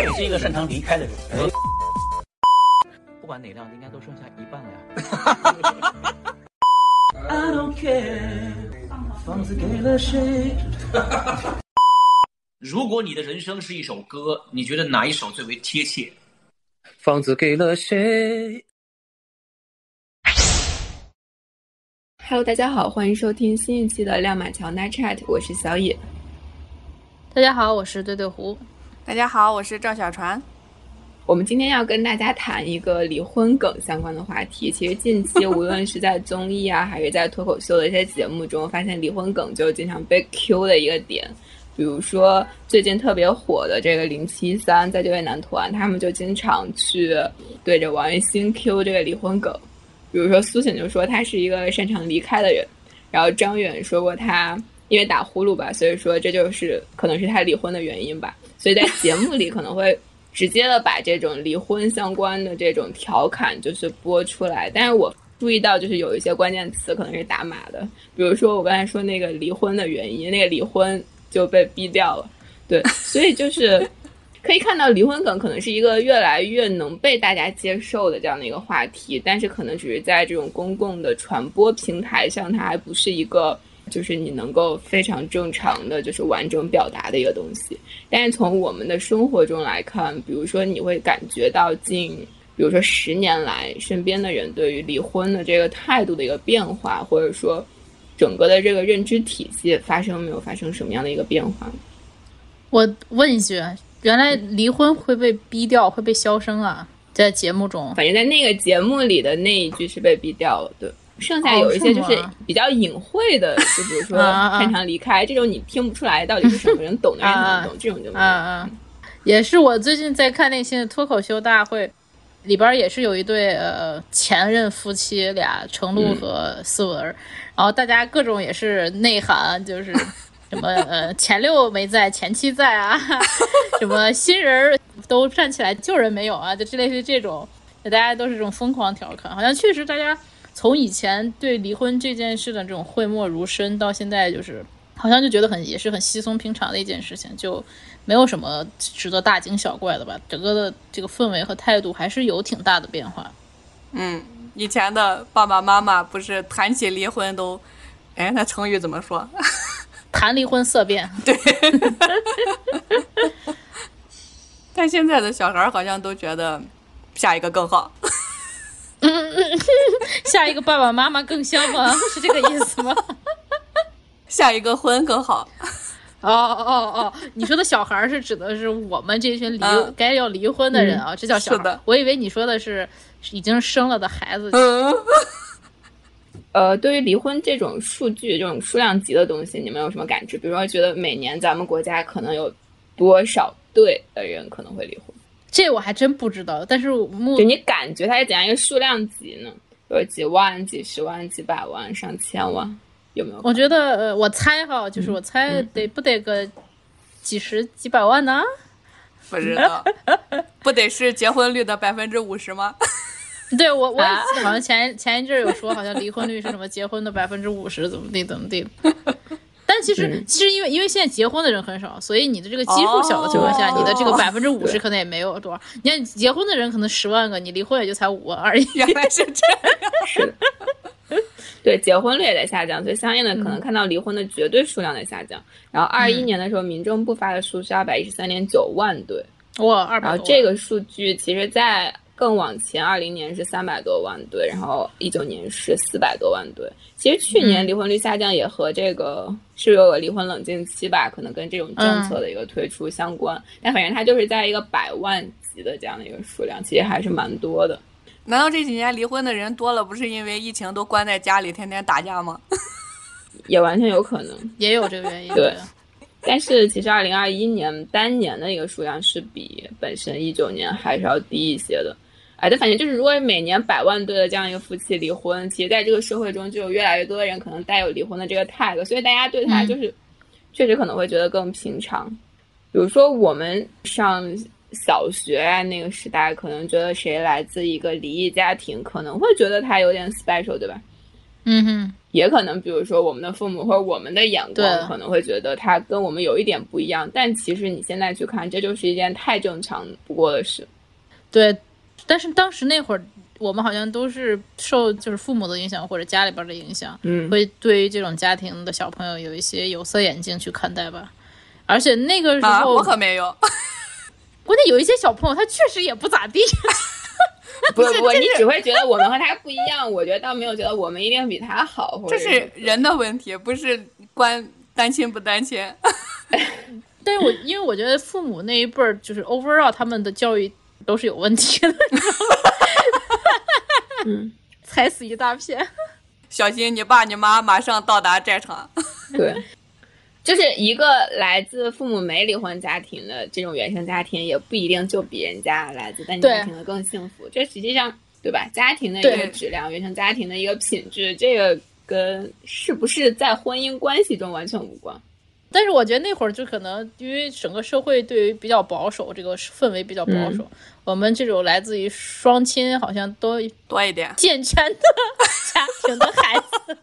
他也是一个擅长离开的人。不管哪辆，应该都剩下一半了呀。I don't care，房子给了谁？如果你的人生是一首歌，你觉得哪一首最为贴切？房子给了谁？Hello，大家好，欢迎收听新一期的亮马桥 Night Chat，我是小野。大家好，我是对对胡。大家好，我是赵小船。我们今天要跟大家谈一个离婚梗相关的话题。其实近期无论是在综艺啊，还是在脱口秀的一些节目中，发现离婚梗就经常被 Q 的一个点。比如说最近特别火的这个零七三在这位男团，他们就经常去对着王栎鑫 Q 这个离婚梗。比如说苏醒就说他是一个擅长离开的人，然后张远说过他因为打呼噜吧，所以说这就是可能是他离婚的原因吧。所以在节目里可能会直接的把这种离婚相关的这种调侃就是播出来，但是我注意到就是有一些关键词可能是打码的，比如说我刚才说那个离婚的原因，那个离婚就被逼掉了，对，所以就是。可以看到，离婚梗可能是一个越来越能被大家接受的这样的一个话题，但是可能只是在这种公共的传播平台上，它还不是一个就是你能够非常正常的就是完整表达的一个东西。但是从我们的生活中来看，比如说你会感觉到近，比如说十年来身边的人对于离婚的这个态度的一个变化，或者说整个的这个认知体系发生没有发生什么样的一个变化？我问一句。原来离婚会被逼掉，会被消声啊，在节目中。反正在那个节目里的那一句是被逼掉了，对。剩下有一些就是比较隐晦的，就比如说擅长离开这种，你听不出来到底是什么人，懂的人能懂，这种就没有。嗯嗯，也是我最近在看那些脱口秀大会，里边也是有一对呃前任夫妻俩，程璐和思文，然后大家各种也是内涵，就是。什么呃前六没在，前七在啊？什么新人都站起来救人没有啊？就之类是这种，大家都是这种疯狂调侃。好像确实大家从以前对离婚这件事的这种讳莫如深，到现在就是 好像就觉得很也是很稀松平常的一件事情，就没有什么值得大惊小怪的吧？整个的这个氛围和态度还是有挺大的变化。嗯，以前的爸爸妈妈不是谈起离婚都，哎，那成语怎么说？谈离婚色变，对。但现在的小孩好像都觉得下一个更好。嗯嗯，下一个爸爸妈妈更香吗？是这个意思吗？下一个婚更好。哦哦哦，你说的小孩是指的是我们这群离、嗯、该要离婚的人啊，嗯、这叫小孩。我以为你说的是已经生了的孩子。嗯。呃，对于离婚这种数据、这种数量级的东西，你们有什么感知？比如说，觉得每年咱们国家可能有多少对的人可能会离婚？这我还真不知道。但是目就你感觉它是怎样一个数量级呢？有几万、几十万、几百万、上千万，有没有？我觉得，呃，我猜哈，就是我猜得不得个几十几百万呢？不知道，不得是结婚率的百分之五十吗？对我，我好像前前一阵有说，好像离婚率是什么结婚的百分之五十，怎么地怎么地。但其实，嗯其实因为因为现在结婚的人很少，所以你的这个基数小的情况下，哦你的这个百分之五十可能也没有多少。你看结婚的人可能十万个，你离婚也就才五万而已。原来是这样。对，结婚率也在下降，所以相应的可能看到离婚的绝对数量在下降。然后二一年的时候，民政部发的数是二百一十三点九万对，哇，二百。然后这个数据其实，在更往前，二零年是三百多万对，然后一九年是四百多万对。其实去年离婚率下降也和这个是有个离婚冷静期吧，可能跟这种政策的一个推出相关。嗯、但反正它就是在一个百万级的这样的一个数量，其实还是蛮多的。难道这几年离婚的人多了，不是因为疫情都关在家里，天天打架吗？也完全有可能，也有这个原因。对。但是其实二零二一年单年的一个数量是比本身一九年还是要低一些的。哎，但反正就是，如果每年百万对的这样一个夫妻离婚，其实在这个社会中就有越来越多的人可能带有离婚的这个态度所以大家对他就是、嗯、确实可能会觉得更平常。比如说我们上小学啊那个时代，可能觉得谁来自一个离异家庭，可能会觉得他有点 special，对吧？嗯哼，也可能，比如说我们的父母或者我们的眼光，可能会觉得他跟我们有一点不一样，但其实你现在去看，这就是一件太正常不过的事。对。但是当时那会儿，我们好像都是受就是父母的影响或者家里边的影响，嗯会对于这种家庭的小朋友有一些有色眼镜去看待吧。而且那个时啊，候，我可没有。关键有一些小朋友他确实也不咋地。不不 不，你只会觉得我们和他不一样，我觉得倒没有觉得我们一定比他好，或者这是人的问题，不是关单亲不单亲。但是我因为我觉得父母那一辈儿就是 overall 他们的教育都是有问题的，嗯，踩死一大片。小心你爸你妈马上到达战场。对，就是一个来自父母没离婚家庭的这种原生家庭，也不一定就比人家来自单亲家庭的更幸福。这实际上，对吧？家庭的一个质量，原生家庭的一个品质，这个跟是不是在婚姻关系中完全无关。但是我觉得那会儿就可能因为整个社会对于比较保守，这个氛围比较保守，我们这种来自于双亲好像都多一点，健全的家庭的孩子，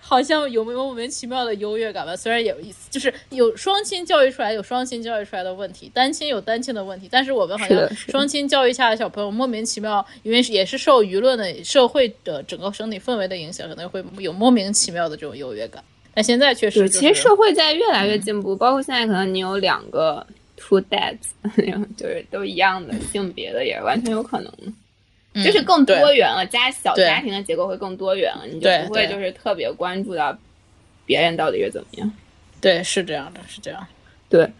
好像有没有莫名其妙的优越感吧？虽然有，就是有双亲教育出来有双亲教育出来的问题，单亲有单亲的问题，但是我们好像双亲教育下的小朋友莫名其妙，因为也是受舆论的、社会的整个整体氛围的影响，可能会有莫名其妙的这种优越感。但现在确实、就是，其实社会在越来越进步，包括现在可能你有两个 two dads，就是都一样的性别的，也是完全有可能。嗯就是更多元了，家小家庭的结构会更多元了，你就不会就是特别关注到别人到底是怎么样。对，是这样的，是这样。对，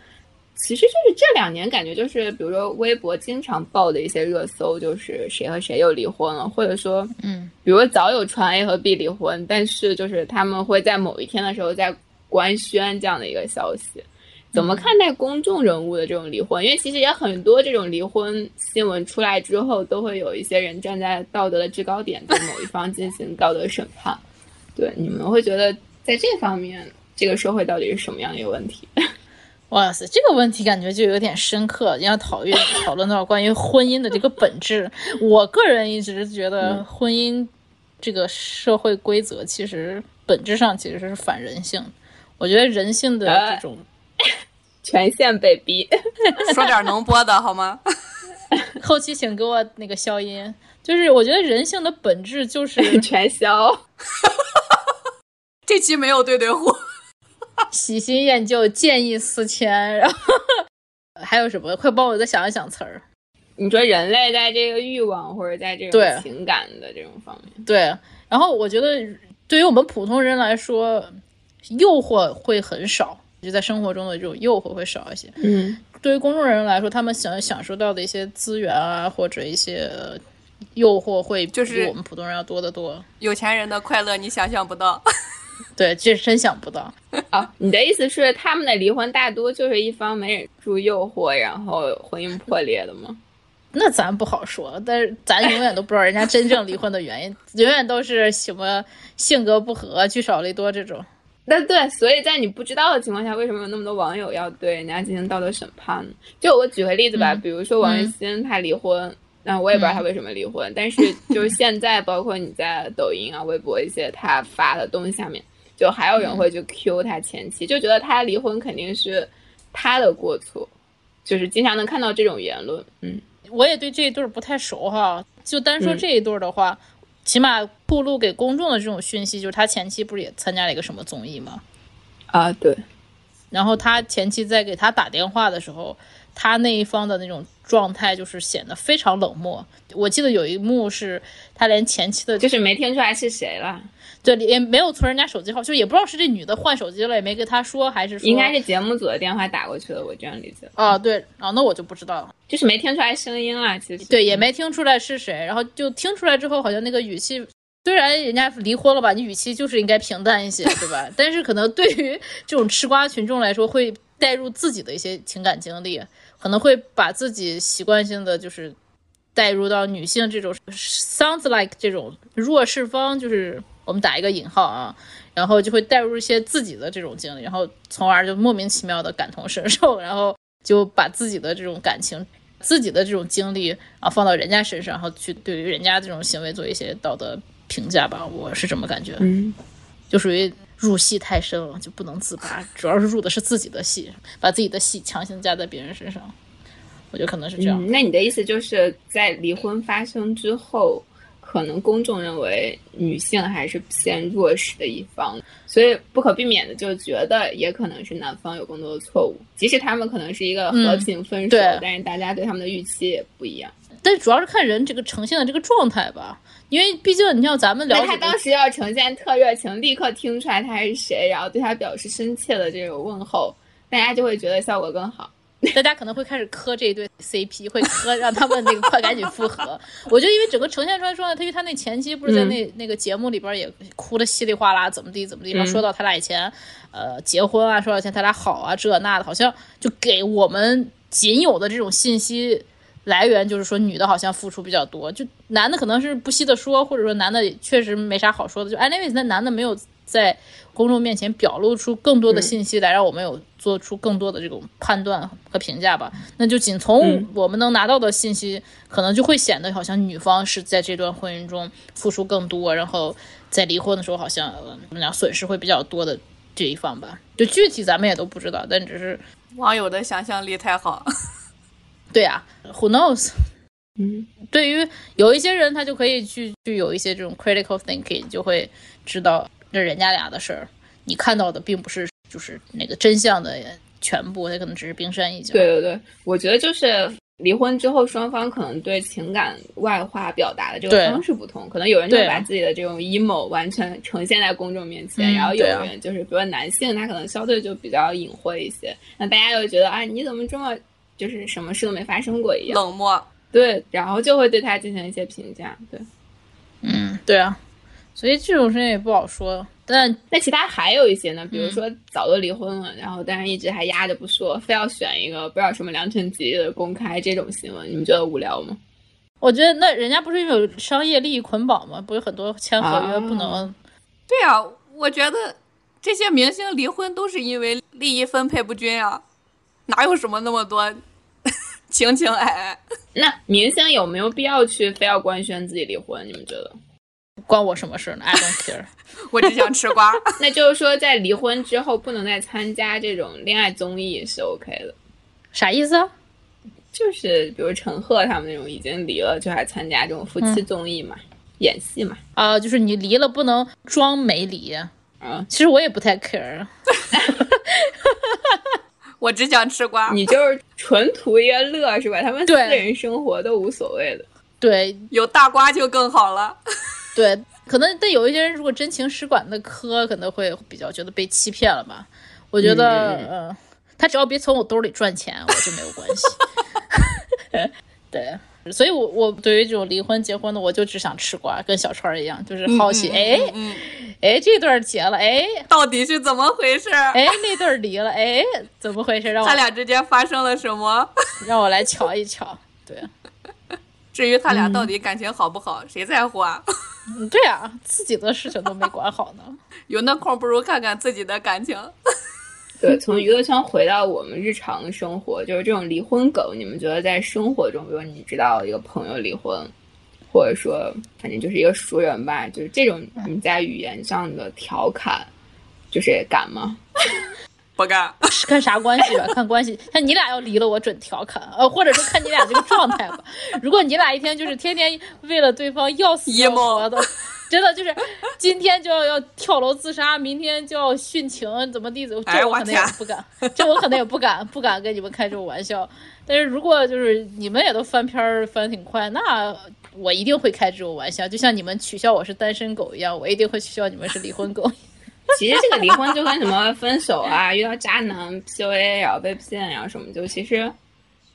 其实就是这两年感觉就是，比如说微博经常报的一些热搜，就是谁和谁又离婚了，或者说，嗯，比如说早有传 A 和 B 离婚，但是就是他们会在某一天的时候在官宣这样的一个消息。怎么看待公众人物的这种离婚？因为其实也很多这种离婚新闻出来之后，都会有一些人站在道德的制高点，对某一方进行道德审判。对，你们会觉得在这方面，这个社会到底是什么样的一个问题？哇塞，这个问题感觉就有点深刻，要讨论 讨论到关于婚姻的这个本质。我个人一直觉得婚姻这个社会规则其实本质上其实是反人性。我觉得人性的这种权限被逼。说点能播的好吗？后期请给我那个消音，就是我觉得人性的本质就是全消。这期没有对对呼，喜新厌旧，见异思迁，然后还有什么？快帮我再想一想词儿。你说人类在这个欲望或者在这对种情感的这种方面，对，然后我觉得对于我们普通人来说，诱惑会很少，就在生活中的这种诱惑会少一些。嗯，对于公众人来说，他们想享受到的一些资源啊，或者一些呃诱惑，会就是比我们普通人要多得多。有钱人的快乐你想象不到。对，这真想不到。啊，你的意思是他们的离婚大多就是一方没忍住诱惑，然后婚姻破裂的吗？那咱不好说，但是咱永远都不知道人家真正离婚的原因，永远都是什么性格不合、聚少离多这种。那对，所以在你不知道的情况下，为什么有那么多网友要对人家进行道德审判呢？就我举个例子吧，嗯比如说王栎鑫他离婚，那、我也不知道他为什么离婚，但是就是现在，包括你在抖音啊、微博一些他发的东西下面，就还有人会去 Q 他前妻，就觉得他离婚肯定是他的过错，就是经常能看到这种言论。嗯，我也对这一对儿不太熟哈，就单说嗯这一对儿的话，起码暴露给公众的这种讯息，就是他前妻不是也参加了一个什么综艺吗？啊，对，然后他前妻在给他打电话的时候，他那一方的那种状态就是显得非常冷漠。我记得有一幕是他连前妻的，就是没听出来是谁了，对也没有存人家手机号，就也不知道是这女的换手机了，也没跟他说，还是说应该是节目组的电话打过去的，我这样理解，啊对啊，那我就不知道了。就是没听出来声音了，其实对，也没听出来是谁，然后就听出来之后，好像那个语气，虽然人家离婚了吧，你语气就是应该平淡一些，对吧？但是可能对于这种吃瓜群众来说，会带入自己的一些情感经历，可能会把自己习惯性的就是带入到女性这种 sounds like 这种弱势方，就是我们打一个引号啊，然后就会带入一些自己的这种经历，然后从而就莫名其妙的感同身受，然后就把自己的这种感情。自己的这种经历啊放到人家身上，然后去对于人家这种行为做一些道德评价吧，我是这么感觉，嗯，就属于入戏太深了，就不能自拔，主要是入的是自己的戏，把自己的戏强行加在别人身上，我觉得可能是这样。嗯，那你的意思就是在离婚发生之后，可能公众认为女性还是偏弱势的一方，所以不可避免的就觉得也可能是男方有更多的错误，即使他们可能是一个和平分手，对但是大家对他们的预期也不一样。但主要是看人这个呈现的这个状态吧，因为毕竟你像咱们了那他当时要呈现特热情，立刻听出来他是谁，然后对他表示深切的这种问候，大家就会觉得效果更好。大家可能会开始磕这一对 CP，会磕让他们那个快赶紧复合。我觉得因为整个呈现出来说呢，他因为他那前期不是在那、那个节目里边也哭的稀里哗啦，怎么地怎么地，然后说到他俩以前呃结婚啊，说到以前他俩好啊这那的，好像就给我们仅有的这种信息。来源就是说，女的好像付出比较多，就男的可能是不惜的说，或者说男的确实没啥好说的。就 anyways，那男的没有在公众面前表露出更多的信息来，让我们有做出更多的这种判断和评价吧。那就仅从我们能拿到的信息，可能就会显得好像女方是在这段婚姻中付出更多，然后在离婚的时候好像呃怎么讲损失会比较多的这一方吧。就具体咱们也都不知道，但只是网友的想象力太好。对呀、w h o knows？嗯，对于有一些人，他就可以去去有一些这种 critical thinking，就会知道这人家俩的事儿，你看到的并不是就是那个真相的全部，它可能只是冰山一角。对对对，我觉得就是离婚之后，双方可能对情感外化表达的这个方式不同，可能有人就把自己的这种 emo 完全呈现在公众面前，嗯然后有人就是比如说男性，他可能相对就比较隐晦一些，那大家就觉得啊，你怎么这么就是什么事都没发生过一样，冷漠，对，然后就会对他进行一些评价，对。嗯，对啊，所以这种事情也不好说。但那其他还有一些呢，比嗯如说早都离婚了，然后但是一直还压着不说，非要选一个不知道什么良辰吉日的公开这种新闻，你们觉得无聊吗？我觉得那人家不是有商业利益捆绑吗？不是很多签合约啊不能。对啊，我觉得这些明星离婚都是因为利益分配不均啊，哪有什么那么多 情情爱爱？那明星有没有必要去非要官宣自己离婚？你们觉得？关我什么事呢？I don't care。我只想吃瓜。那就是说，在离婚之后不能再参加这种恋爱综艺是 OK 的，啥意思啊？就是比如陈赫他们那种已经离了，就还参加这种夫妻综艺嘛，演戏嘛，啊、就是你离了不能装没离。啊，其实我也不太 care。我只想吃瓜。你就是纯图一个乐是吧？他们私对人生活都无所谓的。对有大瓜就更好了。对，可能但有一些人如果真情实感的磕，可能会比较觉得被欺骗了吧。我觉得，嗯呃，他只要别从我兜里赚钱，我就没有关系。对，所以我我对于这种离婚结婚的，我就只想吃瓜，跟小川儿一样，就是好奇，哎、嗯，哎，这段儿结了，哎到底是怎么回事？哎，那段儿离了，哎，怎么回事？让我他俩之间发生了什么？让我来瞧一瞧。对，至于他俩到底感情好不好，谁在乎啊？嗯对啊，自己的事情都没管好呢。有那空不如看看自己的感情。对，从娱乐圈回到我们日常生活，就是这种离婚梗，你们觉得在生活中，比如你知道一个朋友离婚，或者说反正就是一个熟人吧，就是这种你在语言上的调侃，就是敢吗？不敢，看啥关系吧，看关系。看你俩要离了，我准调侃，呃，或者说看你俩这个状态吧。如果你俩一天就是天天为了对方要死要活的，真的就是今天就要要跳楼自杀，明天就要殉情，怎么地怎么，这我可能也不敢，这我可能也不敢，不敢跟你们开这种玩笑。但是如果就是你们也都翻篇儿翻得挺快，那我一定会开这种玩笑，就像你们取笑我是单身狗一样，我一定会取笑你们是离婚狗。其实这个离婚就跟什么分手啊、遇到渣男 PUA 然后被骗然后什么，就其实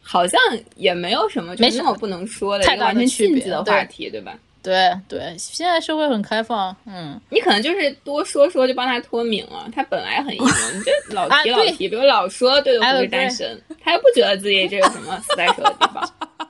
好像也没有什么就没什么是那么不能说的太大一个完全的区别禁忌的话题，对吧？对对，现在社会很开放，嗯。你可能就是多说说就帮他脱敏了，他本来很 emo，你这老提老提，比如老说对的哎对不是单身，他又不觉得自己这有什么死在手的地方。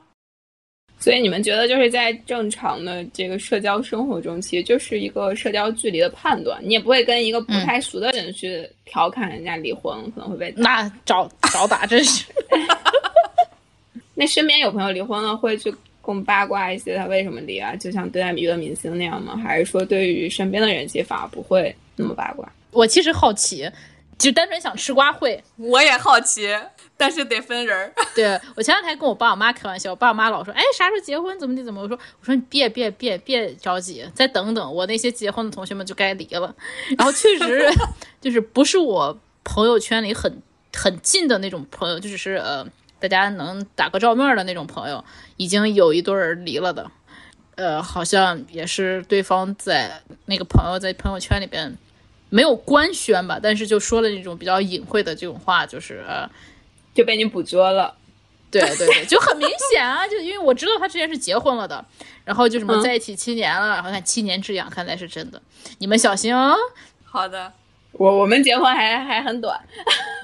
所以你们觉得就是在正常的这个社交生活中，其实就是一个社交距离的判断，你也不会跟一个不太熟的人去调侃人家离婚，可能会被。那找找打真是，那身边有朋友离婚了，会去更八卦一些他为什么离啊？就像对待娱乐明星那样吗？还是说对于身边的人其实反而不会那么八卦？我其实好奇，就单纯想吃瓜会。我也好奇，但是得分人儿。对我前两天跟我爸我妈开玩笑，我爸我妈老说，哎，啥时候结婚？怎么地？怎么？我说，我说你别别别别着急，再等等，我那些结婚的同学们就该离了。然后确实 就是不是我朋友圈里很很近的那种朋友，就只是呃大家能打个照面的那种朋友，已经有一对儿离了的。呃，好像也是对方在那个朋友在朋友圈里边没有官宣吧，但是就说了那种比较隐晦的这种话，就是呃。就被你捕捉了，对对对，就很明显啊！就因为我知道他之前是结婚了的，然后就什么在一起七年了，然后看七年之痒，看来是真的。你们小心哦。好的，我我们结婚还还很短，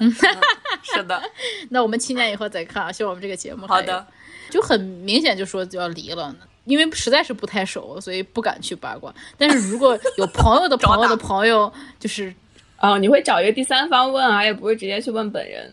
是的。那我们七年以后再看啊，希望我们这个节目好的，就很明显就说就要离了，因为实在是不太熟，所以不敢去八卦。但是如果有朋友的朋友的朋友，就是 哦，你会找一个第三方问啊，也不会直接去问本人。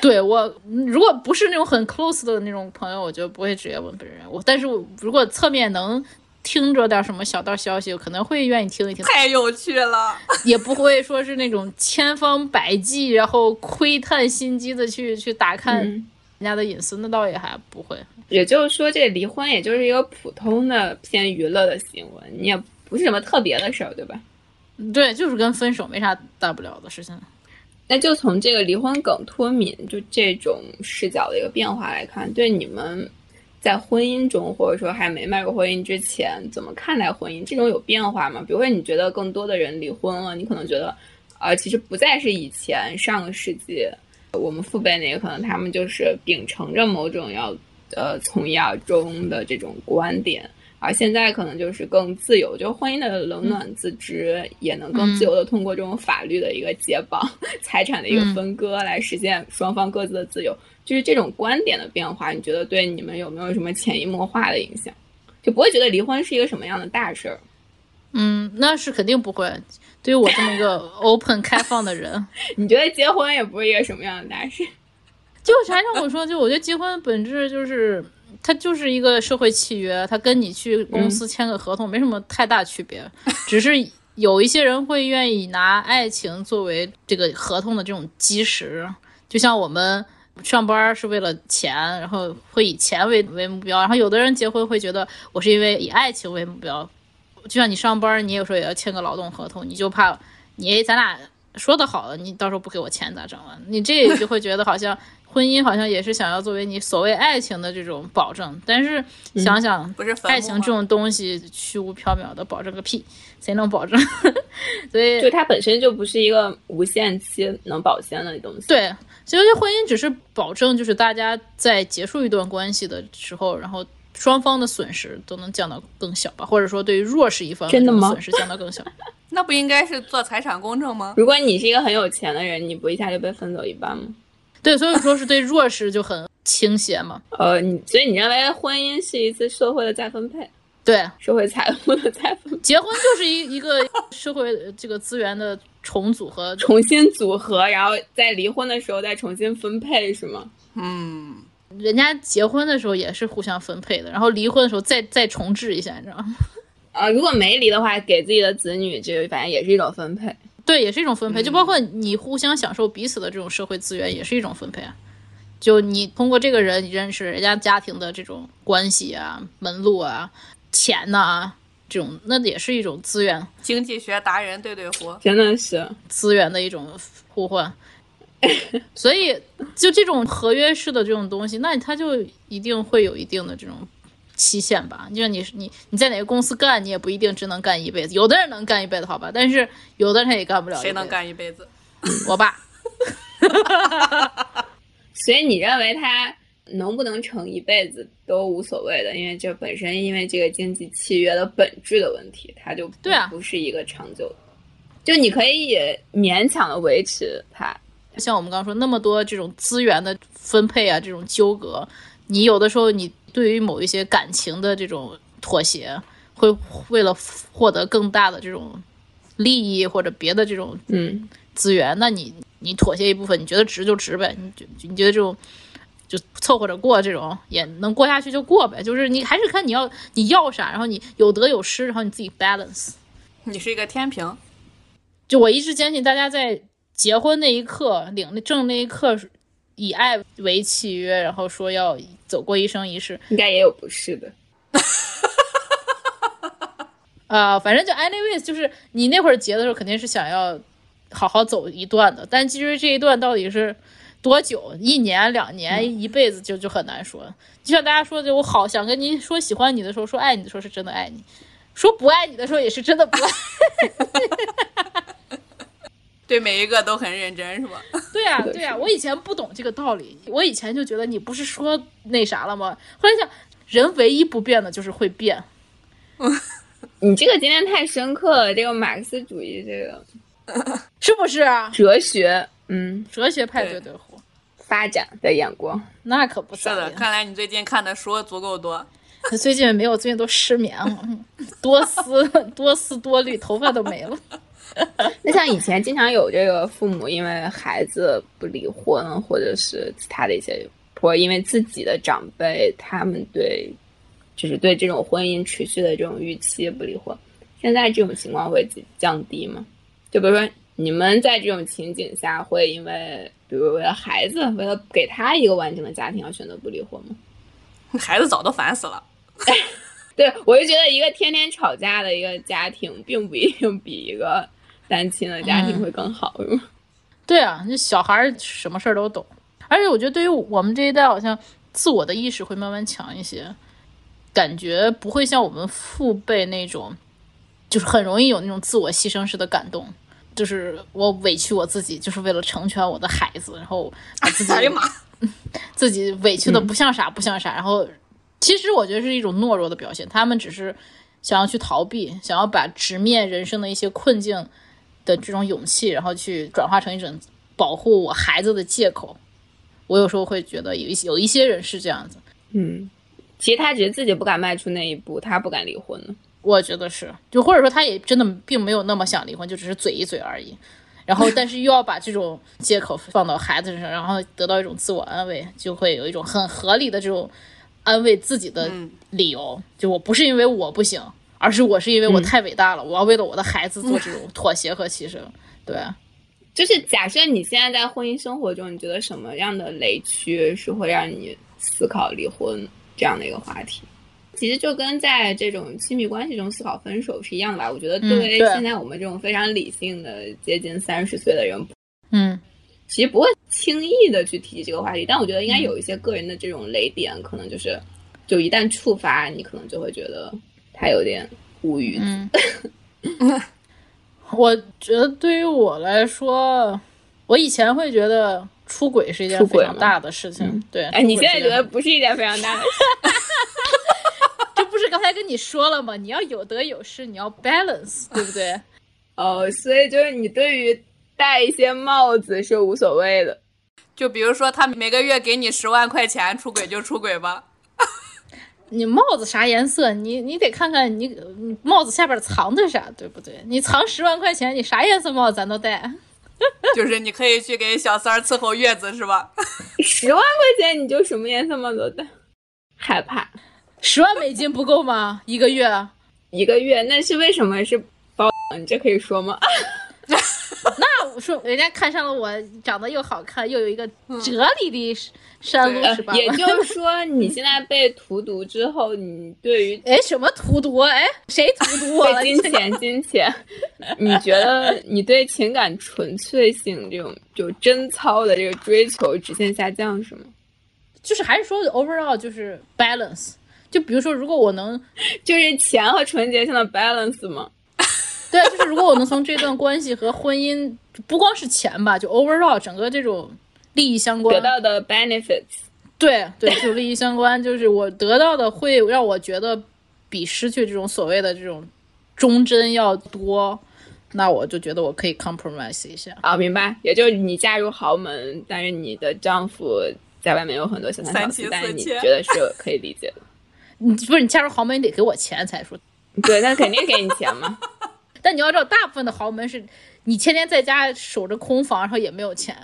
对我，如果不是那种很 close 的那种朋友，我就不会直接问本人。我，但是我如果侧面能听着点什么小道消息，可能会愿意听一听。太有趣了，也不会说是那种千方百计，然后窥探心机的去去打探人家的隐私，那倒也还不会。也就是说，这离婚也就是一个普通的偏娱乐的新闻，你也不是什么特别的事儿，对吧？对，就是跟分手没啥大不了的事情。那就从这个离婚梗脱敏就这种视角的一个变化来看，对你们在婚姻中或者说还没迈入婚姻之前，怎么看待婚姻？这种有变化吗？比如说，你觉得更多的人离婚了，你可能觉得，呃，其实不再是以前上个世纪我们父辈那个，可能他们就是秉承着某种要呃从一而终的这种观点。而现在可能就是更自由，就婚姻的冷暖自知，也能更自由的通过这种法律的一个解绑、财产的一个分割来实现双方各自的自由。就是这种观点的变化，你觉得对你们有没有什么潜移默化的影响？就不会觉得离婚是一个什么样的大事儿？嗯，那是肯定不会。对于我这么一个 open 开放的人，你觉得结婚也不是一个什么样的大事？就啥让我说，就我觉得结婚本质就是。它就是一个社会契约，它跟你去公司签个合同没什么太大区别，只是有一些人会愿意拿爱情作为这个合同的这种基石，就像我们上班是为了钱，然后会以钱为为目标，然后有的人结婚会觉得我是因为以爱情为目标，就像你上班，你有时候也要签个劳动合同，你就怕你咱俩说的好了，你到时候不给我钱咋整啊？你这就会觉得好像。婚姻好像也是想要作为你所谓爱情的这种保证，但是想想，不是爱情这种东西虚无缥缈的，保证个屁，谁能保证？所以就它本身就不是一个无限期能保鲜的东西。对，其实婚姻只是保证，就是大家在结束一段关系的时候，然后双方的损失都能降到更小吧，或者说对于弱势一方真的吗？损失降到更小？那不应该是做财产公证吗？如果你是一个很有钱的人，你不一下就被分走一半吗？对，所以说是对弱势就很倾斜嘛。呃，你所以你认为婚姻是一次社会的再分配？对，社会财富的再分。结婚就是一一个 社会这个资源的重组和重新组合，然后在离婚的时候再重新分配，是吗？嗯，人家结婚的时候也是互相分配的，然后离婚的时候再再重置一下，你知道吗？啊，如果没离的话，给自己的子女，就反正也是一种分配。对，也是一种分配，就包括你互相享受彼此的这种社会资源，也是一种分配啊。就你通过这个人，你认识人家家庭的这种关系啊、门路啊、钱呐，这种那也是一种资源。经济学达人对对胡，真的是资源的一种互换。所以，就这种合约式的这种东西，那它就一定会有一定的这种。期限吧，就像你你你在哪个公司干，你也不一定只能干一辈子。有的人能干一辈子，好吧，但是有的人也干不了。谁能干一辈子？我爸。所以你认为他能不能成一辈子都无所谓的，因为这本身因为这个经济契约的本质的问题，他就对啊，不是一个长久的。就你可以勉强的维持它，像我们刚刚说那么多这种资源的分配啊，这种纠葛，你有的时候你。对于某一些感情的这种妥协，会为了获得更大的这种利益或者别的这种嗯资源，那你你妥协一部分，你觉得值就值呗。你你觉得这种就凑合着过，这种也能过下去就过呗。就是你还是看你要你要啥，然后你有得有失，然后你自己 balance。你是一个天平，就我一直坚信，大家在结婚那一刻领证那一刻，以爱为契约，然后说要走过一生一世。应该也有不是的。啊、反正就 anyways，就是你那会儿结的时候肯定是想要好好走一段的，但其实这一段到底是多久，一年、两年、一辈子就就很难说。就像大家说的，我好想跟您说喜欢你的时候，说爱你的时候是真的爱你，说不爱你的时候也是真的不爱。对每一个都很认真，是吧？对呀、是的对呀、是的我以前不懂这个道理，我以前就觉得你不是说那啥了吗？后来想，人唯一不变的就是会变。你这个今天太深刻了，这个马克思主义这个 是不是啊？哲学，嗯，哲学派对对对，发展的眼光。那可不是的，咋的。看来你最近看的书足够多。最近没有，最近都失眠了，嗯多思多思多虑，头发都没了。那像以前经常有这个父母因为孩子不离婚，或者是其他的一些，或者因为自己的长辈他们对，就是对这种婚姻持续的这种预期不离婚，现在这种情况会降低吗？就比如说你们在这种情景下会因为，比如为了孩子，为了给他一个完整的家庭而选择不离婚吗？孩子早都烦死了。对，我就觉得一个天天吵架的一个家庭，并不一定比一个单亲的家庭会更好？对啊，那小孩儿什么事儿都懂，而且我觉得对于我们这一代，好像自我的意识会慢慢强一些，感觉不会像我们父辈那种，就是很容易有那种自我牺牲式的感动。就是我委屈我自己，就是为了成全我的孩子，然后把自己哎呀妈！自己委屈的不像啥不像啥，然后其实我觉得是一种懦弱的表现，他们只是想要去逃避，想要把直面人生的一些困境的这种勇气，然后去转化成一种保护我孩子的借口。我有时候会觉得有一些有一些人是这样子，嗯，其实他只是自己不敢迈出那一步，他不敢离婚呢。我觉得是，就或者说他也真的并没有那么想离婚，就只是嘴一嘴而已。然后，但是又要把这种借口放到孩子身上，然后得到一种自我安慰，就会有一种很合理的这种安慰自己的理由。就我不是因为我不行，而是我是因为我太伟大了，我要为了我的孩子做这种 妥协和牺牲。对，就是假设你现在在婚姻生活中，你觉得什么样的雷区是会让你思考离婚这样的一个话题？其实就跟在这种亲密关系中思考分手是一样的吧。我觉得嗯对于现在我们这种非常理性的接近三十岁的人，嗯其实不会轻易的去提这个话题。但我觉得应该有一些个人的这种雷点，可能就是就一旦触发，你可能就会觉得他有点无语。嗯，我觉得对于我来说，我以前会觉得出轨是一件非常大的事情。对，哎，你现在觉得不是一件非常大的事？这不是刚才跟你说了吗？你要有得有失，你要 balance，对不对？哦，所以就是你对于戴一些帽子是无所谓的。就比如说，他每个月给你十万块钱，出轨就出轨吧。你帽子啥颜色？你你得看看你你帽子下边藏的啥，对不对？你藏十万块钱，你啥颜色帽子咱都戴。就是你可以去给小三儿伺候月子，是吧？十万块钱你就什么颜色帽子都戴，害怕十万美金不够吗？一个月？一个月，那是为什么是包？你这可以说吗？那我说人家看上了我，长得又好看，又有一个哲理的山路，呃是吧？也就是说，你现在被荼毒之后，你对于 哎，什么荼毒？哎，谁荼毒我了？对金钱、金钱，你觉得你对情感纯粹性这种就贞操的这个追求直线下降是吗？就是还是说 overall 就是 balance。就比如说，如果我能就是钱和纯洁性的 balance 吗？对，就是如果我能从这段关系和婚姻，不光是钱吧，就 overall 整个这种利益相关得，到的 benefits，对对，就利益相关，就是我得到的会让我觉得比失去这种所谓的这种忠贞要多，那我就觉得我可以 compromise 一下。啊，明白，也就是你嫁入豪门，但是你的丈夫在外面有很多小三小四，但是你觉得是可以理解的。你不是你嫁入豪门，你得给我钱才说。对，那肯定给你钱嘛。但你要知道，大部分的豪门是你天天在家守着空房，然后也没有钱。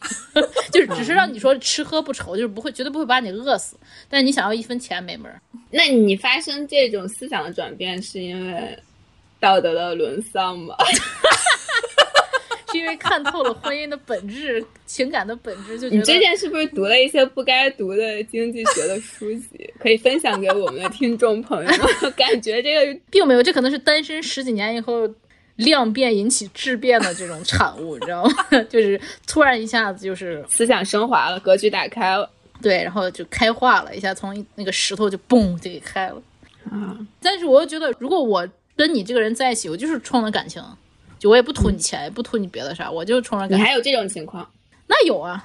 就是只是让你说吃喝不愁，就是不会绝对不会把你饿死，但你想要一分钱没门儿。那你发生这种思想的转变，是因为道德的沦丧吗？是因为看透了婚姻的本质、情感的本质，就觉得你之前是不是读了一些不该读的经济学的书籍？可以分享给我们的听众朋友们。感觉这个 并没有，这可能是单身十几年以后量变引起质变的这种产物，你知道吗？就是突然一下子就是思想升华了，格局打开了。对，然后就开化了一下，从那个石头就嘣就给开了。啊，但是我又觉得，如果我跟你这个人在一起，我就是冲着感情，就我也不图你钱，也不图你别的啥，我就冲着感。你还有这种情况？那有啊，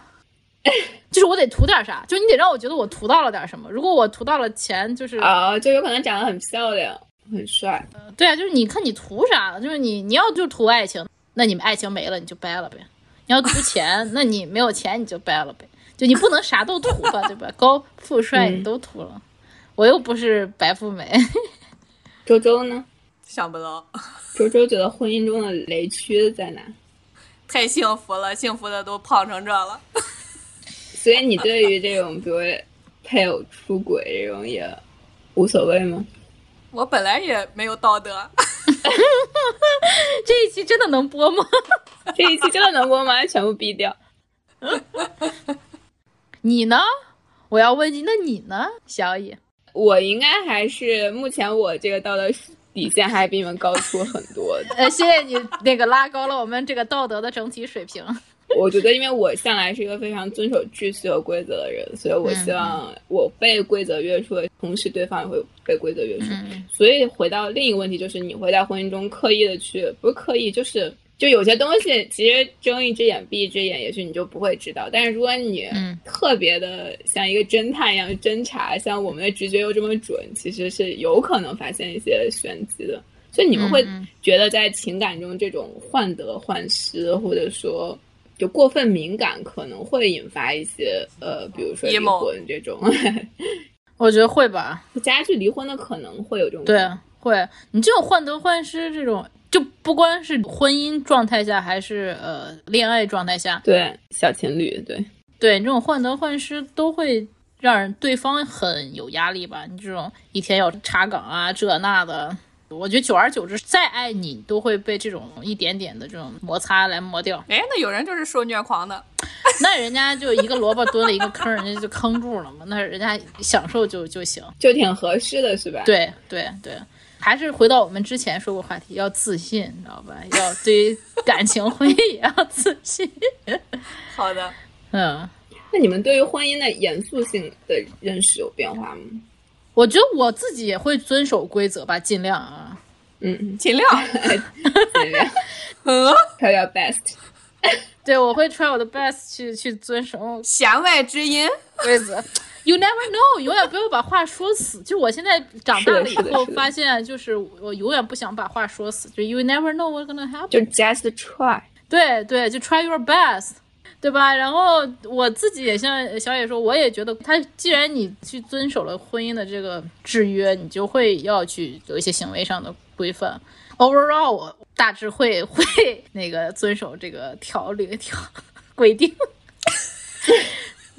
就是我得图点啥，就是你得让我觉得我图到了点什么。如果我图到了钱，就是啊，就有可能长得很漂亮、很帅。对啊，就是你看你图啥了？就是你你要就图爱情，那你们爱情没了你就掰了呗。你要图钱，那你没有钱你就掰了呗。就你不能啥都图吧，对吧？高富帅你都图了，我又不是白富美。周周呢？想不到，周周觉得婚姻中的雷区在哪？太幸福了，幸福的都胖成这了。所以你对于这种，比如配偶出轨这种也无所谓吗？我本来也没有道德，这一期真的能播吗？这一期真的能播吗？全部毙掉。你呢？我要问你，那你呢，小野？我应该还是目前我这个道德底线还比你们高出很多。呃，谢谢你那个拉高了我们这个道德的整体水平。我觉得，因为我向来是一个非常遵守秩序和规则的人，所以我希望我被规则约束的同时，对方也会被规则约束。所以回到另一个问题，就是你会在婚姻中刻意的去，不是刻意，就是就有些东西其实睁一只眼闭一只眼，也许你就不会知道。但是如果你特别的像一个侦探一样侦查，像我们的直觉又这么准，其实是有可能发现一些玄机的。所以你们会觉得在情感中这种患得患失，或者说。就过分敏感可能会引发一些呃，比如说离婚这种，我觉得会吧，加剧离婚的可能会有这种。对，会。你这种患得患失这种，就不光是婚姻状态下，还是呃恋爱状态下，对小情侣，对对，这种患得患失都会让人对方很有压力吧？你这种一天要查岗啊，这那的。我觉得久而久之，再爱你都会被这种一点点的这种摩擦来磨掉。哎，那有人就是受虐狂的，那人家就一个萝卜蹲了一个坑，人家就坑住了嘛。那人家享受就就行，就挺合适的，是吧？对对对，还是回到我们之前说过话题，要自信，你知道吧？要对于感情婚姻也要自信。好的，嗯，那你们对于婚姻的严肃性的认识有变化吗？我觉得我自己也会遵守规则吧，尽量啊，嗯，尽量，尽量，嗯，try your best，对，我会 try 我的 best 去去遵守弦外之音。规则。You never know，永远不要把话说死。就我现在长大了以后发现，就是我永远不想把话说死。就 You never know what's gonna happen，就 just try，对对，就 try your best。对吧？然后我自己也像小野说，我也觉得他既然你去遵守了婚姻的这个制约，你就会要去有一些行为上的规范。Overall，我大致会会那个遵守这个条例条规定。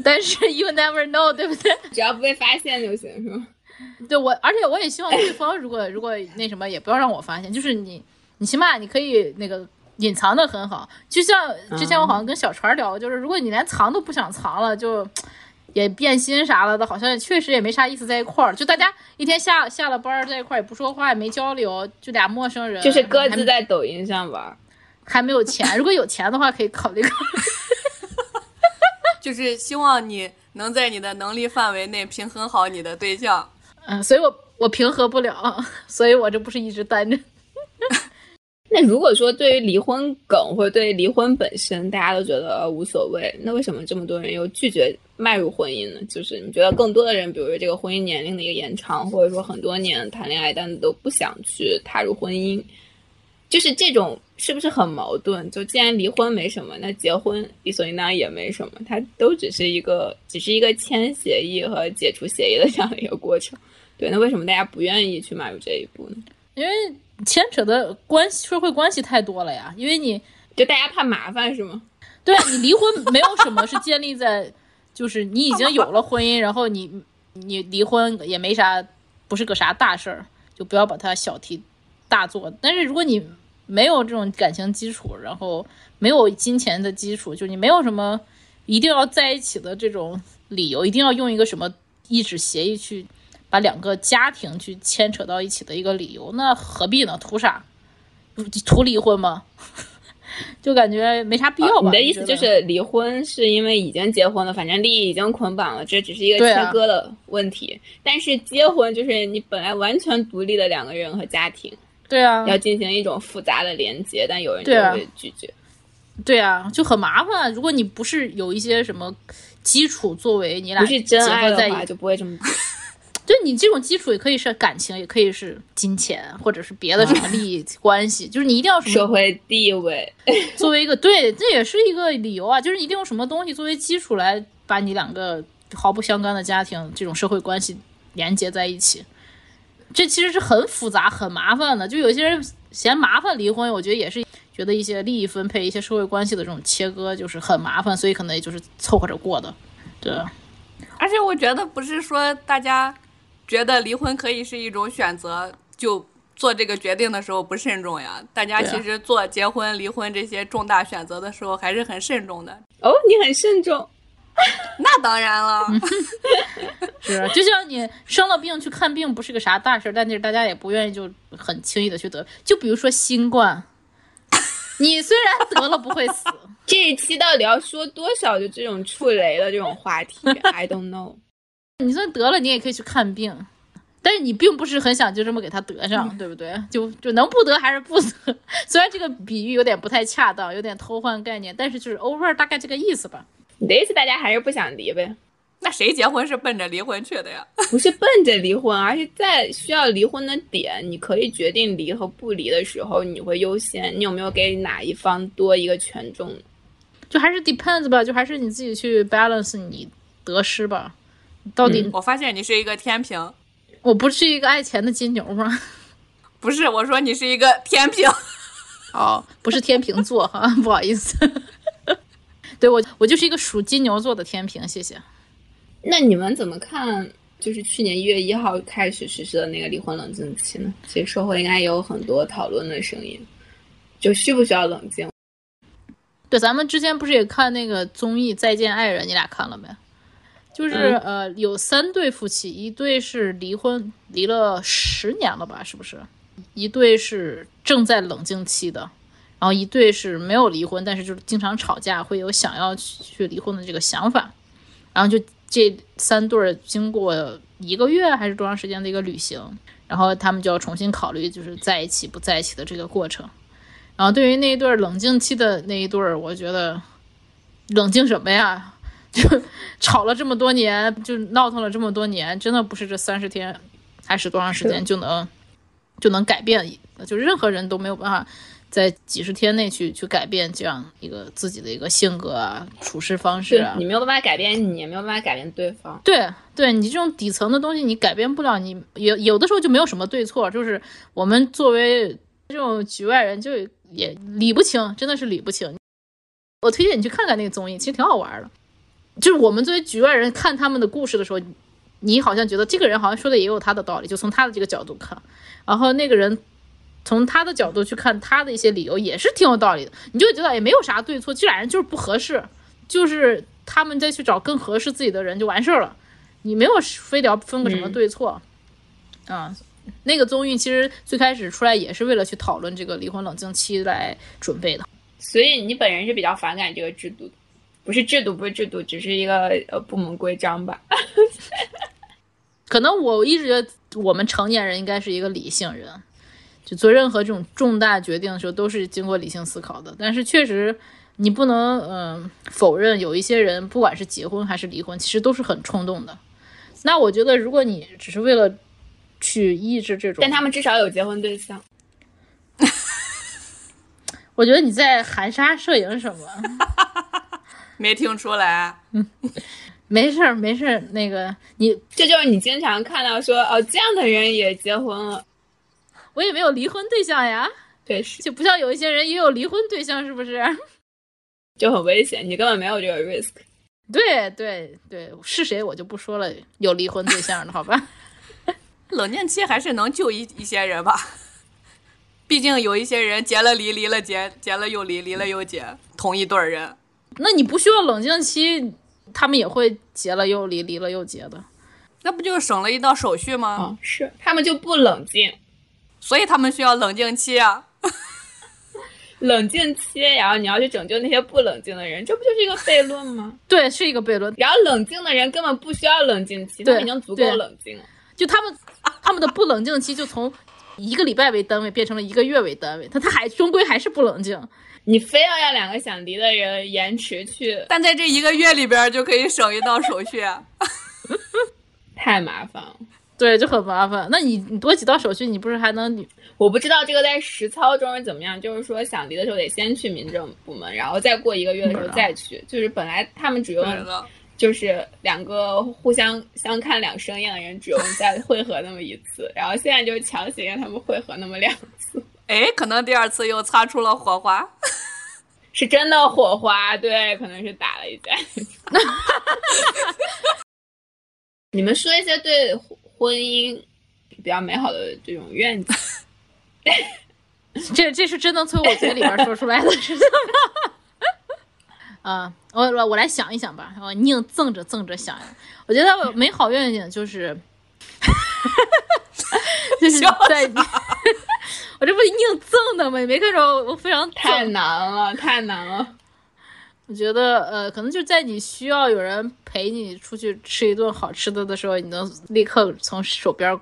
但是 you never know，对不对？只要不被发现就行，是吗？对我，而且我也希望对方如果如果那什么，也不要让我发现。就是你，你起码你可以那个。隐藏的很好，就像之前我好像跟小船聊，就是如果你连藏都不想藏了，就也变心啥了的，好像确实也没啥意思在一块儿。就大家一天下下了班在一块儿也不说话也没交流，就俩陌生人，就是各自在抖音上玩，还没有钱。如果有钱的话，可以考虑考虑。就是希望你能在你的能力范围内平衡好你的对象。嗯，所以我我平衡不了，所以我这不是一直单着。那如果说对于离婚梗或者对于离婚本身，大家都觉得无所谓，那为什么这么多人又拒绝迈入婚姻呢？就是你觉得更多的人，比如说这个婚姻年龄的一个延长，或者说很多年谈恋爱但都不想去踏入婚姻，就是这种是不是很矛盾？就既然离婚没什么，那结婚理所应当也没什么，它都只是一个只是一个签协议和解除协议的这样的一个过程。对，那为什么大家不愿意去迈入这一步呢？因为。牵扯的关系社会关系太多了呀，因为你就大家怕麻烦是吗？对你离婚没有什么是建立在，就是你已经有了婚姻，然后你你离婚也没啥，不是个啥大事儿，就不要把它小题大做。但是如果你没有这种感情基础，然后没有金钱的基础，就你没有什么一定要在一起的这种理由，一定要用一个什么一纸协议去把两个家庭去牵扯到一起的一个理由，那何必呢？图啥？图离婚吗？就感觉没啥必要吧？你的意思就是离婚是因为已经结婚了，反正利益已经捆绑了，这只是一个切割的问题。但是结婚就是你本来完全独立的两个人和家庭对啊，要进行一种复杂的连接，但有人就会拒绝。对啊，就很麻烦。如果你不是有一些什么基础作为你俩不是真结爱的话，就不会这么做。对你这种基础也可以是感情，也可以是金钱，或者是别的什么利益关系，就是你一定要什么社会地位，作为一个对，这也是一个理由啊，就是你一定用什么东西作为基础来把你两个毫不相干的家庭这种社会关系连接在一起。这其实是很复杂、很麻烦的。就有些人嫌麻烦离婚，我觉得也是觉得一些利益分配、一些社会关系的这种切割就是很麻烦，所以可能也就是凑合着过的。对，而且我觉得不是说大家觉得离婚可以是一种选择，就做这个决定的时候不慎重呀。大家其实做结婚、离婚这些重大选择的时候还是很慎重的。哦，你很慎重。那当然了，是，啊就像你生了病去看病不是个啥大事儿，但是大家也不愿意就很轻易的去得。就比如说新冠，你虽然得了不会死，这一期到底要说多少就这种触雷的这种话题？I don't know。你算得了，你也可以去看病，但是你并不是很想就这么给他得上，对不对？就就能不得还是不得？虽然这个比喻有点不太恰当，有点偷换概念，但是就是 over 大概这个意思吧。你的意思大家还是不想离呗？那谁结婚是奔着离婚去的呀？不是奔着离婚，而是在需要离婚的点，你可以决定离和不离的时候，你会优先。你有没有给哪一方多一个权重？就还是 depends 吧，就还是你自己去 balance 你得失吧。到底、我发现你是一个天平，我不是一个爱钱的金牛吗？不是我说你是一个天平。哦，不是天平座哈，不好意思。对我，我就是一个属金牛座的天平，谢谢。那你们怎么看？就是去年一月一号开始实施的那个离婚冷静期呢？其实社会应该也有很多讨论的声音，就需不需要冷静？对，咱们之前不是也看那个综艺《再见爱人》，你俩看了没？就是、嗯呃，有三对夫妻，一对是离婚离了十年了吧，是不是？一对是正在冷静期的，然后一对是没有离婚，但是就是经常吵架，会有想要去离婚的这个想法。然后就这三对儿经过一个月还是多长时间的一个旅行，然后他们就要重新考虑就是在一起不在一起的这个过程。然后对于那一对儿冷静期的那一对儿，我觉得冷静什么呀？就吵了这么多年，就闹腾了这么多年，真的不是这三十天还是多长时间就能就能改变，就任何人都没有办法在几十天内去去改变这样一个自己的一个性格啊、处事方式啊。你没有办法改变你，也没有办法改变对方。对，对你这种底层的东西你改变不了，你有有的时候就没有什么对错，就是我们作为这种局外人就也理不清，真的是理不清。我推荐你去看看那个综艺，其实挺好玩的。就是我们作为局外人看他们的故事的时候，你好像觉得这个人好像说的也有他的道理，就从他的这个角度看，然后那个人从他的角度去看他的一些理由也是挺有道理的，你就觉得也没有啥对错，这俩人就是不合适，就是他们再去找更合适自己的人就完事儿了。你没有非得要分个什么对错，啊，那个综艺其实最开始出来也是为了去讨论这个离婚冷静期来准备的。所以你本人是比较反感这个制度的，不是制度，不是制度，只是一个呃部门规章吧？可能我一直觉得我们成年人应该是一个理性人，就做任何这种重大决定的时候都是经过理性思考的。但是确实，你不能嗯、呃否认有一些人，不管是结婚还是离婚，其实都是很冲动的。那我觉得，如果你只是为了去抑制这种，但他们至少有结婚对象。我觉得你在含沙射影什么？没听出来，没事儿，没事儿。那个你，这就是你经常看到说哦，这样的人也结婚了，我也没有离婚对象呀，对是。就不像有一些人也有离婚对象，是不是？就很危险，你根本没有这个 risk。对对对，是谁我就不说了，有离婚对象的好吧？冷静期还是能救一一些人吧，毕竟有一些人结了离，离了结，结了又离，离了又结，同一对儿人。那你不需要冷静期，他们也会结了又离，离了又结的。那不就省了一道手续吗？哦，是他们就不冷静，所以他们需要冷静期啊。冷静期，然后你要去拯救那些不冷静的人，这不就是一个悖论吗？对，是一个悖论。然后冷静的人根本不需要冷静期，他们已经足够冷静了。就他们他们的不冷静期就从一个礼拜为单位变成了一个月为单位，他他还终归还是不冷静。你非要让两个想离的人延迟去，但在这一个月里边儿就可以省一道手续。太麻烦了。对，就很麻烦。那你你多几道手续，你不是还能我不知道这个在实操中是怎么样，就是说想离的时候得先去民政部门，然后再过一个月的时候再去。就是本来他们只用，就是两个互相相看两生厌的人，只用 再会合那么一次，然后现在就强行让他们会合那么两次，哎，可能第二次又擦出了火花。是真的火花，对，可能是打了一架。你们说一些对婚姻比较美好的这种愿景。这这是真能从我嘴里边说出来的事情吗？啊，我我我来想一想吧，我宁赠着赠着想，我觉得美好愿景就是，就是在，我这不硬赠的吗？你没看着我我非常太难了，太难了。我觉得呃，可能就在你需要有人陪你出去吃一顿好吃的的时候，你能立刻从手边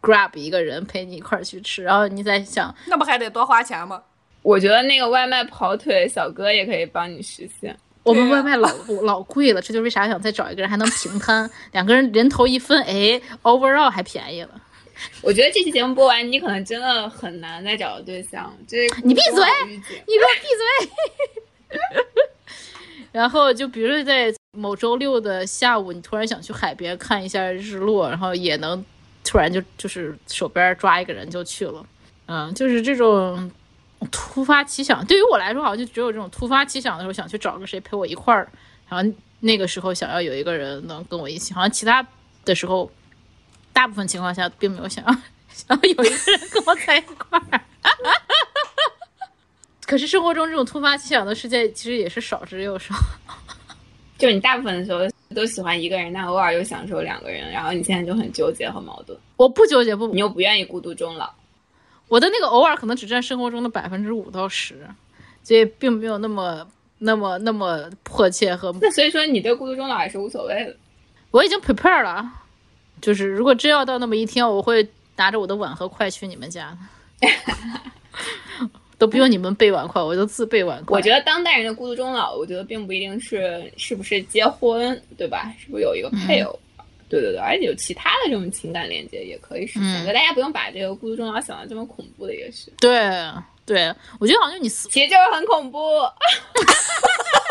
grab 一个人陪你一块儿去吃，然后你再想，那不还得多花钱吗？我觉得那个外卖跑腿小哥也可以帮你实现。我们外卖老老贵了，这就是为啥想再找一个人还能平摊，两个人人头一分，哎，overall 还便宜了。我觉得这期节目播完，你可能真的很难再找到对象。这你闭嘴你给我闭嘴！然后就比如说在某周六的下午，你突然想去海边看一下日落，然后也能突然就就是手边抓一个人就去了，嗯，就是这种突发奇想。对于我来说，好像就只有这种突发奇想的时候，想去找个谁陪我一块儿，然后那个时候想要有一个人能跟我一起，好像其他的时候，大部分情况下并没有想要 想要有一个人跟我在一块儿。可是生活中这种突发奇想的事件其实也是少之又少。就你大部分的时候都喜欢一个人，但偶尔又享受两个人，然后你现在就很纠结和矛盾，我不纠结，不你，又不愿意孤独终老。我的那个偶尔可能只占生活中的百分之五到十，所以并没有那么那么那么迫切和那所以说你对孤独终老也是无所谓的。我已经 prepare 了，就是如果真要到那么一天，我会拿着我的碗和筷去你们家的，都不用你们备碗筷，我就自备碗筷。我觉得当代人的孤独终老，我觉得并不一定是是不是结婚，对吧？是不是有一个配偶？对对对，而且有其他的这种情感连接也可以实现。嗯所以大家不用把这个孤独终老想的这么恐怖的一个事，对对，我觉得好像就你死，其实就是很恐怖。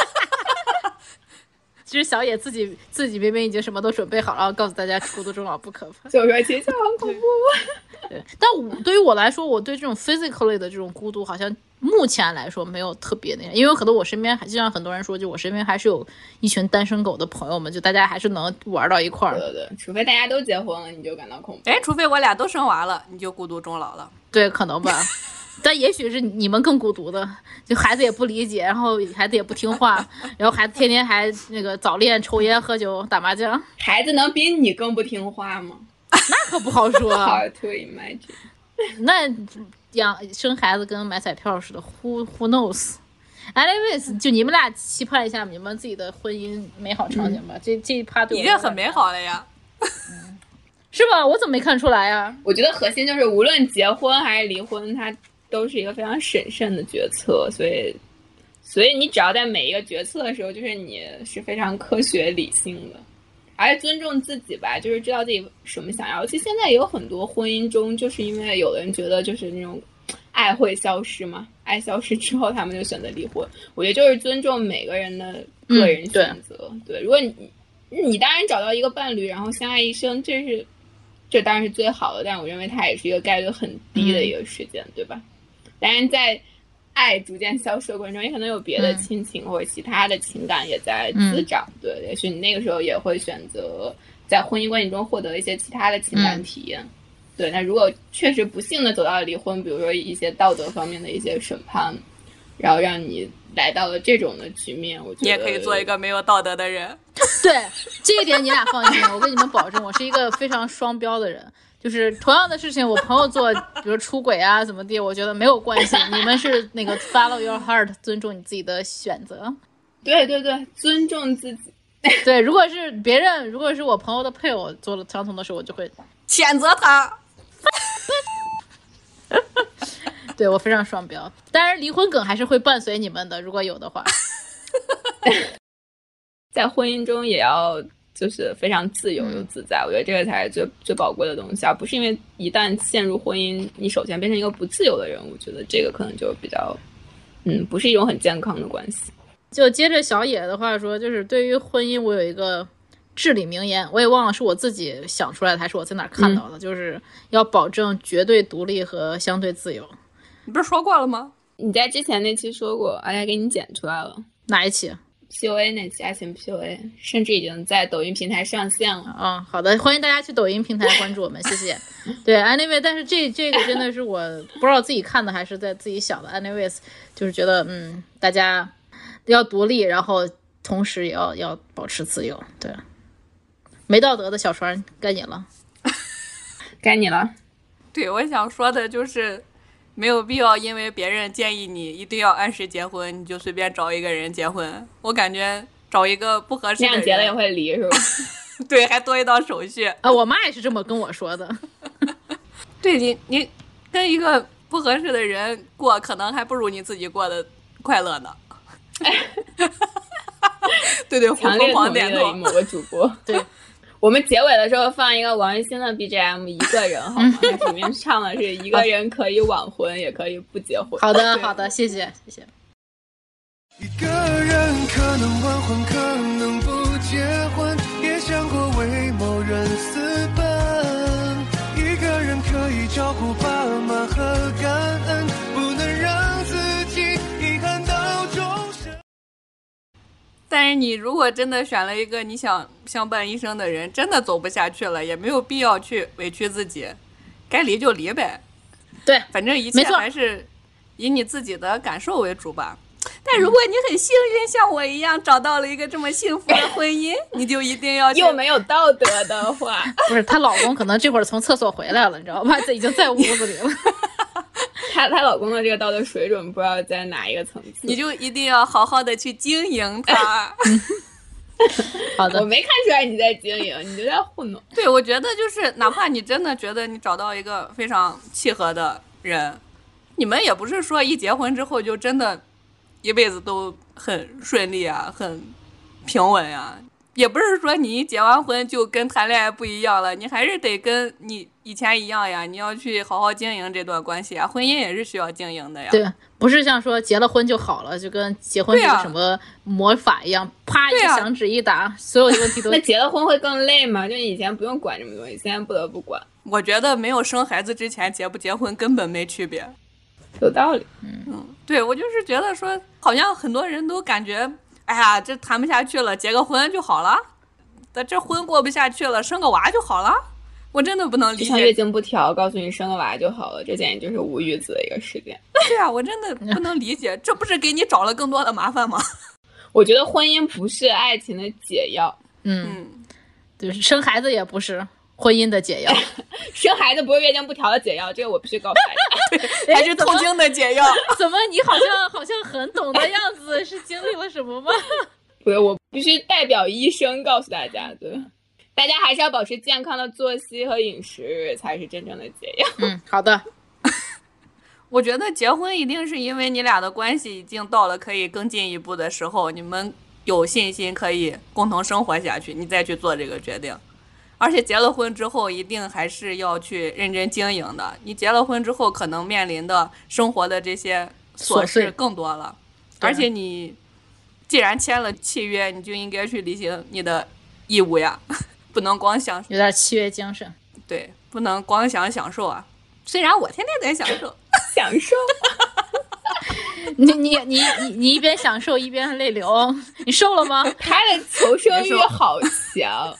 其实小野自己自己明明已经什么都准备好了，然后告诉大家孤独终老不可怕。就是说，其实就很恐怖。对，但我对于我来说，我对这种 physically 的这种孤独，好像目前来说没有特别那样，因为可能我身边还就像很多人说，就我身边还是有一群单身狗的朋友们，就大家还是能玩到一块儿对。对对，除非大家都结婚了，你就感到恐怖。哎，除非我俩都生娃了，你就孤独终老了。对，可能吧。但也许是你们更孤独的，就孩子也不理解，然后孩子也不听话，然后孩子天天还那个早恋、抽烟、喝酒、打麻将，孩子能比你更不听话吗那可不好说。？Hard to imagine。那养生孩子跟买彩票似的，who who knows。Anyways，就你们俩期盼一下你们自己的婚姻美好场景吧。这这一趴对我已经很美，好了呀。是吧？我怎么没看出来呀、我觉得核心就是，无论结婚还是离婚，它都是一个非常审慎的决策，所以，所以你只要在每一个决策的时候，就是你是非常科学理性的，而且尊重自己吧，就是知道自己什么想要。其实现在也有很多婚姻中，就是因为有的人觉得就是那种爱会消失嘛，爱消失之后，他们就选择离婚。我觉得就是尊重每个人的个人选择。对，如果你你当然找到一个伴侣，然后相爱一生，这是这当然是最好的，但我认为它也是一个概率很低的一个事件，对吧？当然在爱逐渐消失的过程中，也可能有别的嗯亲情或者其他的情感也在滋长。对，也许你那个时候也会选择在婚姻关系中获得一些其他的情感嗯体验。对，那如果确实不幸的走到了离婚，比如说一些道德方面的一些审判，然后让你来到了这种的局面，我觉得你也可以做一个没有道德的人。对这一点你俩放心，我跟你们保证，我是一个非常双标的人。就是同样的事情，我朋友做，比如出轨啊怎么地，我觉得没有关系。你们是那个 follow your heart，尊重你自己的选择。对对对，尊重自己。对，如果是别人，如果是我朋友的配偶做了相同的事，我就会谴责他。对我非常双标。当然，离婚梗还是会伴随你们的，如果有的话。在婚姻中也要就是非常自由嗯又自在，我觉得这个才是最最宝贵的东西，而不是因为一旦陷入婚姻，你首先变成一个不自由的人，我觉得这个可能就比较，嗯，不是一种很健康的关系。就接着小野的话说，就是对于婚姻，我有一个至理名言，我也忘了是我自己想出来的，还是我在哪儿看到的，就是要保证绝对独立和相对自由。你不是说过了吗？你在之前那期说过，哎呀给你剪出来了。哪一期？PUA 那期爱情 PUA，甚至已经在抖音平台上线了。嗯，好的，欢迎大家去抖音平台关注我们，谢谢。对，anyway，但是这这个真的是我不知道自己看的还是在自己想的，anyways，就是觉得嗯，大家要独立，然后同时也要要保持自由。对，没道德的小船该你了。该你了。对，我想说的就是，没有必要因为别人建议你一定要按时结婚，你就随便找一个人结婚。我感觉找一个不合适的这样结了也，会离是吧？对，还多一道手续。啊，我妈也是这么跟我说的。对你，你跟一个不合适的人过，可能还不如你自己过得快乐呢。对对，强烈疯狂同意点头。了某个主播。对，我们结尾的时候放一个王栎鑫的 BGM，一个人好吗？它里面唱的是一个人可以晚婚，也可以不结婚。好的，好的，谢谢，谢谢。一个人可能晚婚，是你如果真的选了一个你想相伴一生的人，真的走不下去了，也没有必要去委屈自己，该离就离呗。对，反正一切还是以你自己的感受为主吧。但如果你很幸运，像我一样找到了一个这么幸福的婚姻，你就一定要 又没有道德的话，不是她老公可能这会儿从厕所回来了，你知道吧？这已经在屋子里了。她她老公的这个道德水准不知道在哪一个层次。你就一定要好好的去经营他。好的我，没看出来你在经营，你就在糊弄。对，我觉得就是，哪怕你真的觉得你找到一个非常契合的人，你们也不是说一结婚之后就真的一辈子都很顺利啊，很平稳啊。也不是说你一结完婚就跟谈恋爱不一样了，你还是得跟你以前一样呀。你要去好好经营这段关系啊，婚姻也是需要经营的呀。对，不是像说结了婚就好了，就跟结婚对啊是个什么魔法一样，啪一响指一打，所有的问题都 那结了婚会更累吗？就以前不用管这么多东西，现在不得不管，我觉得没有生孩子之前结不结婚根本没区别。有道理。嗯对我就是觉得说，好像很多人都感觉，哎呀，这谈不下去了，结个婚就好了，但这婚过不下去了，生个娃就好了。我真的不能理解像月，经不调，告诉你生个娃就好了，这简直就是无语子的一个事件。对啊，我真的不能理解，这不是给你找了更多的麻烦吗？我觉得婚姻不是爱情的解药，嗯，嗯，就是生孩子也不是婚姻的解药。生孩子不是月经不调的解药，这个我必须告诉大家。还是痛经的解药。怎么你好像好像很懂的样子？是经历了什么吗？不是，我必须代表医生告诉大家，对，大家还是要保持健康的作息和饮食，才是真正的解药。嗯，好的，我觉得结婚一定是因为你俩的关系已经到了可以更进一步的时候，你们有信心可以共同生活下去，你再去做这个决定。而且结了婚之后，一定还是要去认真经营的。你结了婚之后，可能面临的生活的这些琐事更多了。而且你既然签了契约，你就应该去履行你的义务呀，不能光想有点契约精神。对，不能光想享受啊。虽然我天天在享受，享受，你你你你你一边享受一边泪流，你瘦了吗？他的求生欲好强，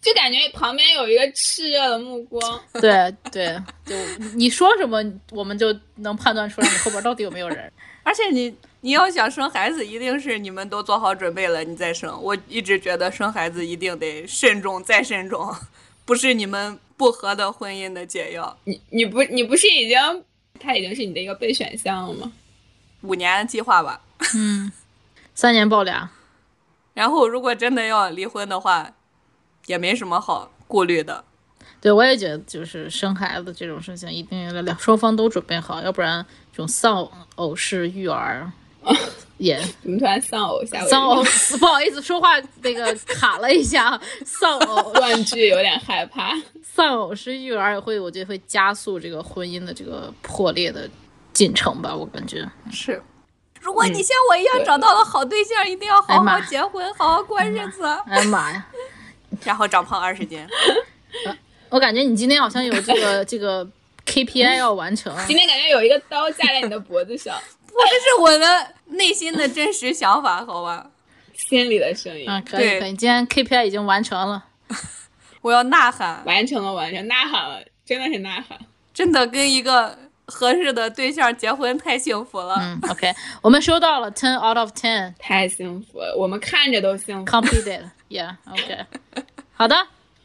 就感觉旁边有一个炽热的目光。对对，就你说什么，我们就能判断出来你后边到底有没有人。而且你你要想生孩子，一定是你们都做好准备了，你再生。我一直觉得生孩子一定得慎重再慎重，不是你们不和的婚姻的解药。你你不你不是已经他已经是你的一个备选项了吗？五年计划吧，嗯，三年抱俩。然后如果真的要离婚的话，也没什么好顾虑的。对，我也觉得就是生孩子这种事情，一定要两双方都准备好，要不然这种丧偶式育儿 也怎么突然丧偶下？丧偶，不好意思，说话那个卡了一下，丧偶 断句有点害怕。丧偶式育儿也会，我觉得会加速这个婚姻的这个破裂的进程吧，我感觉。是，如果你像我一样找到了好对象，一定要好好结婚，好好过日子，哎呀妈呀！然后长胖二十斤。我感觉你今天好像有这个这个 KPI 要完成。今天感觉有一个刀架在你的脖子上，不，这是我的内心的真实想法，好吧？心里的声音，嗯，可以对可以，今天 KPI 已经完成了。我要呐喊，完成了完成，呐喊了，真的是呐喊。真的跟一个合适的对象结婚太幸福了。嗯，OK，我们收到了 ten out of ten 太幸福了，我们看着都幸福。completed。Yeah，OK，好的，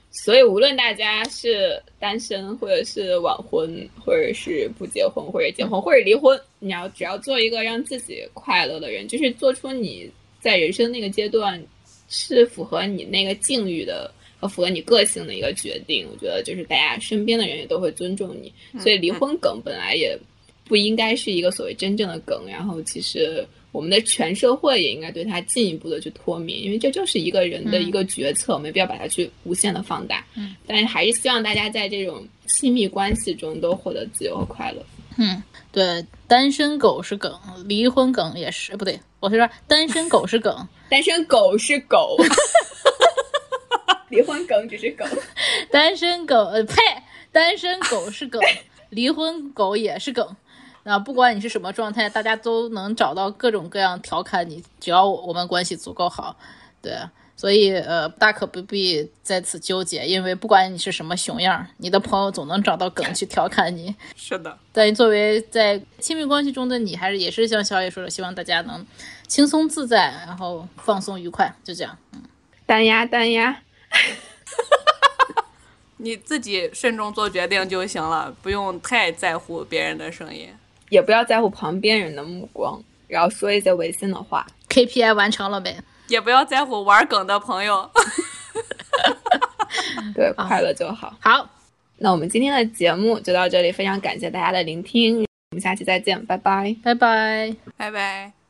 所以无论大家是单身，或者是晚婚，或者是不结婚，或者结婚，或者离婚，你要只要做一个让自己快乐的人，就是做出你在人生那个阶段是符合你那个境遇的和符合你个性的一个决定。我觉得就是大家身边的人也都会尊重你，所以离婚梗本来也不应该是一个所谓真正的梗。然后其实我们的全社会也应该对他进一步的去脱敏，因为这就是一个人的一个决策，没必要把它去无限的放大。嗯，但是还是希望大家在这种亲密关系中都获得自由和快乐。嗯，对，单身狗是梗，离婚梗也是，不对，我是说单身狗是梗，单身狗是狗，离婚梗只是梗。单身狗呃呸，单身狗是梗，离婚狗也是梗。那不管你是什么状态，大家都能找到各种各样调侃你，只要我们关系足够好，对。所以呃，大可不必在此纠结，因为不管你是什么熊样儿，你的朋友总能找到梗去调侃你。是的，但作为在亲密关系中的你，还是也是像小野说的，希望大家能轻松自在，然后放松愉快，就这样。嗯单压单压，你自己慎重做决定就行了，不用太在乎别人的声音。也不要在乎旁边人的目光，然后说一些违心的话。KPI 完成了没？也不要在乎玩梗的朋友。对，快乐就好。好，那我们今天的节目就到这里，非常感谢大家的聆听，我们下期再见，拜拜。拜拜。拜拜。